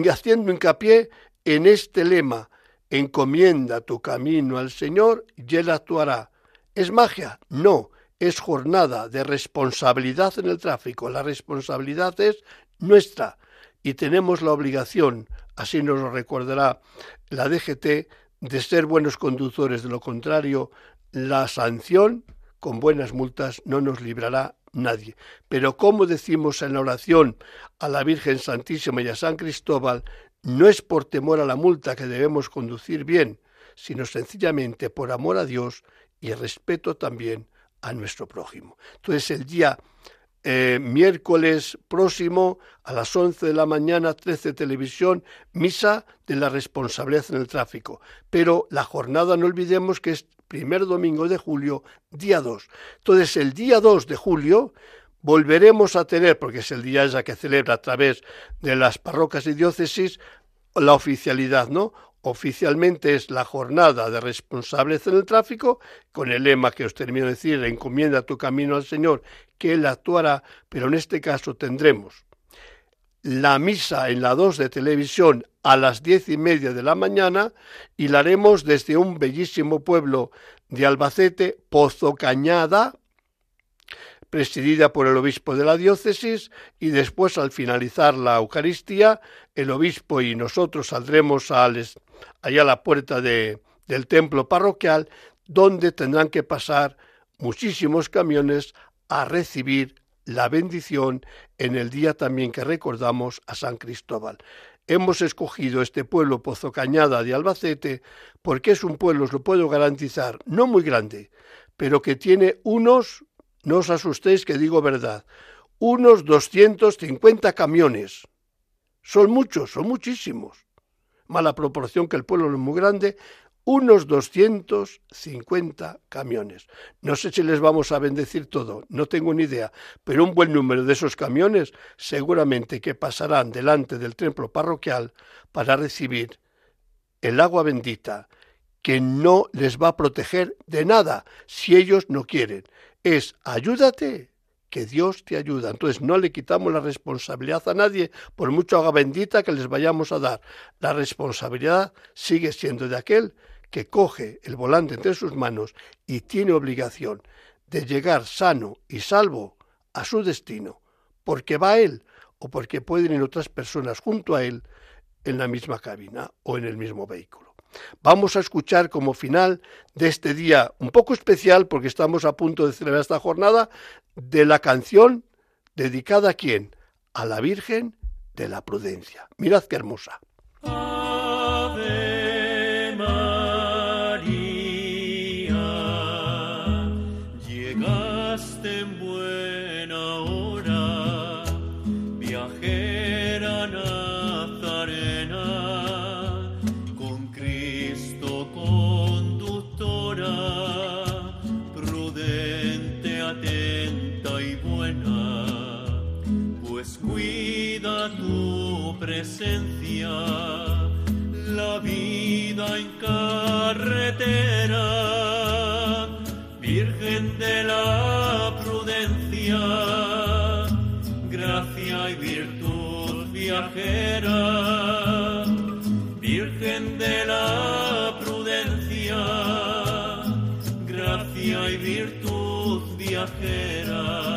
haciendo hincapié en este lema, encomienda tu camino al Señor y Él actuará. ¿Es magia? No, es jornada de responsabilidad en el tráfico. La responsabilidad es nuestra y tenemos la obligación, así nos lo recordará la DGT, de ser buenos conductores. De lo contrario, la sanción con buenas multas no nos librará nadie. Pero como decimos en la oración a la Virgen Santísima y a San Cristóbal, no es por temor a la multa que debemos conducir bien, sino sencillamente por amor a Dios y respeto también a nuestro prójimo. Entonces el día eh, miércoles próximo a las 11 de la mañana, 13 televisión, misa de la responsabilidad en el tráfico. Pero la jornada no olvidemos que es primer domingo de julio, día 2. Entonces el día 2 de julio volveremos a tener, porque es el día ya que celebra a través de las parroquias y diócesis, la oficialidad, ¿no? Oficialmente es la jornada de responsables en el tráfico, con el lema que os termino de decir, encomienda tu camino al Señor, que Él actuará, pero en este caso tendremos la misa en la 2 de televisión a las diez y media de la mañana y la haremos desde un bellísimo pueblo de Albacete, Pozo Cañada, presidida por el obispo de la diócesis y después al finalizar la Eucaristía, el obispo y nosotros saldremos allá a la puerta de, del templo parroquial donde tendrán que pasar muchísimos camiones a recibir la bendición en el día también que recordamos a San Cristóbal. Hemos escogido este pueblo Pozo Cañada de Albacete porque es un pueblo, os lo puedo garantizar, no muy grande, pero que tiene unos, no os asustéis que digo verdad, unos 250 camiones. Son muchos, son muchísimos. Mala proporción que el pueblo no es muy grande, unos 250 camiones. No sé si les vamos a bendecir todo, no tengo ni idea, pero un buen número de esos camiones seguramente que pasarán delante del templo parroquial para recibir el agua bendita, que no les va a proteger de nada si ellos no quieren. Es ayúdate, que Dios te ayuda. Entonces no le quitamos la responsabilidad a nadie, por mucho agua bendita que les vayamos a dar. La responsabilidad sigue siendo de aquel que coge el volante entre sus manos y tiene obligación de llegar sano y salvo a su destino, porque va él o porque pueden ir otras personas junto a él en la misma cabina o en el mismo vehículo. Vamos a escuchar como final de este día un poco especial, porque estamos a punto de celebrar esta jornada, de la canción dedicada a quién? A la Virgen de la Prudencia. Mirad qué hermosa. En carretera, Virgen de la prudencia, gracia y virtud viajera, Virgen de la prudencia, gracia y virtud viajera.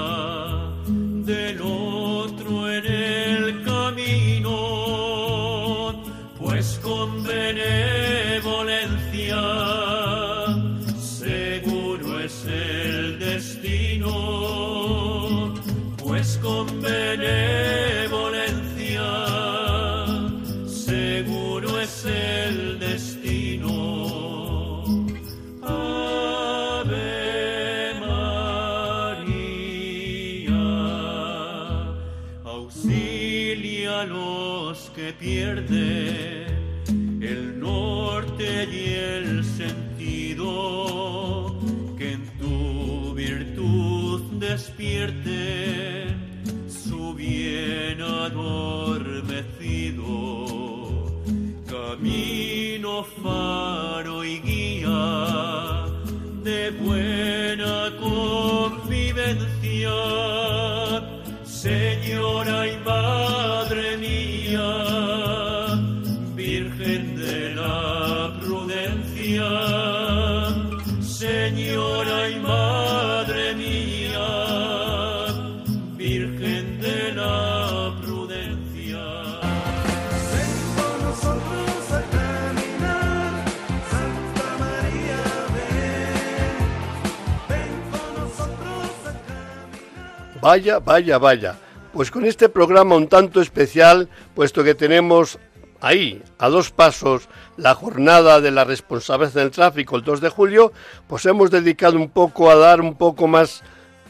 Conciencia del Vaya, vaya, vaya. Pues con este programa un tanto especial, puesto que tenemos ahí, a dos pasos, la jornada de la responsabilidad del tráfico el 2 de julio, pues hemos dedicado un poco a dar un poco más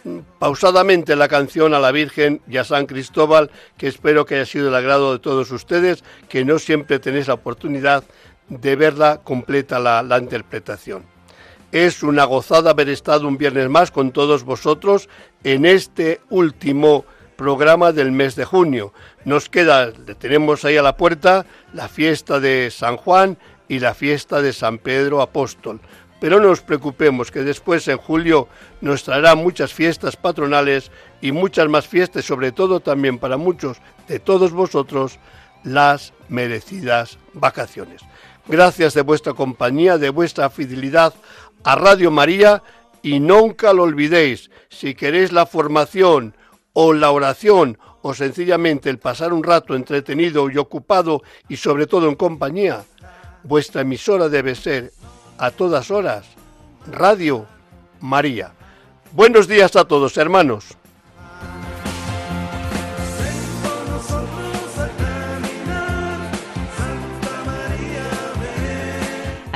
mm, pausadamente la canción a la Virgen y a San Cristóbal, que espero que haya sido el agrado de todos ustedes, que no siempre tenéis la oportunidad de verla completa la, la interpretación. Es una gozada haber estado un viernes más con todos vosotros en este último programa del mes de junio. Nos queda, tenemos ahí a la puerta, la fiesta de San Juan y la fiesta de San Pedro Apóstol. Pero no nos preocupemos que después en julio nos traerá muchas fiestas patronales y muchas más fiestas, sobre todo también para muchos de todos vosotros, las merecidas vacaciones. Gracias de vuestra compañía, de vuestra fidelidad a Radio María y nunca lo olvidéis, si queréis la formación, o la oración o sencillamente el pasar un rato entretenido y ocupado y sobre todo en compañía, vuestra emisora debe ser a todas horas Radio María. Buenos días a todos, hermanos.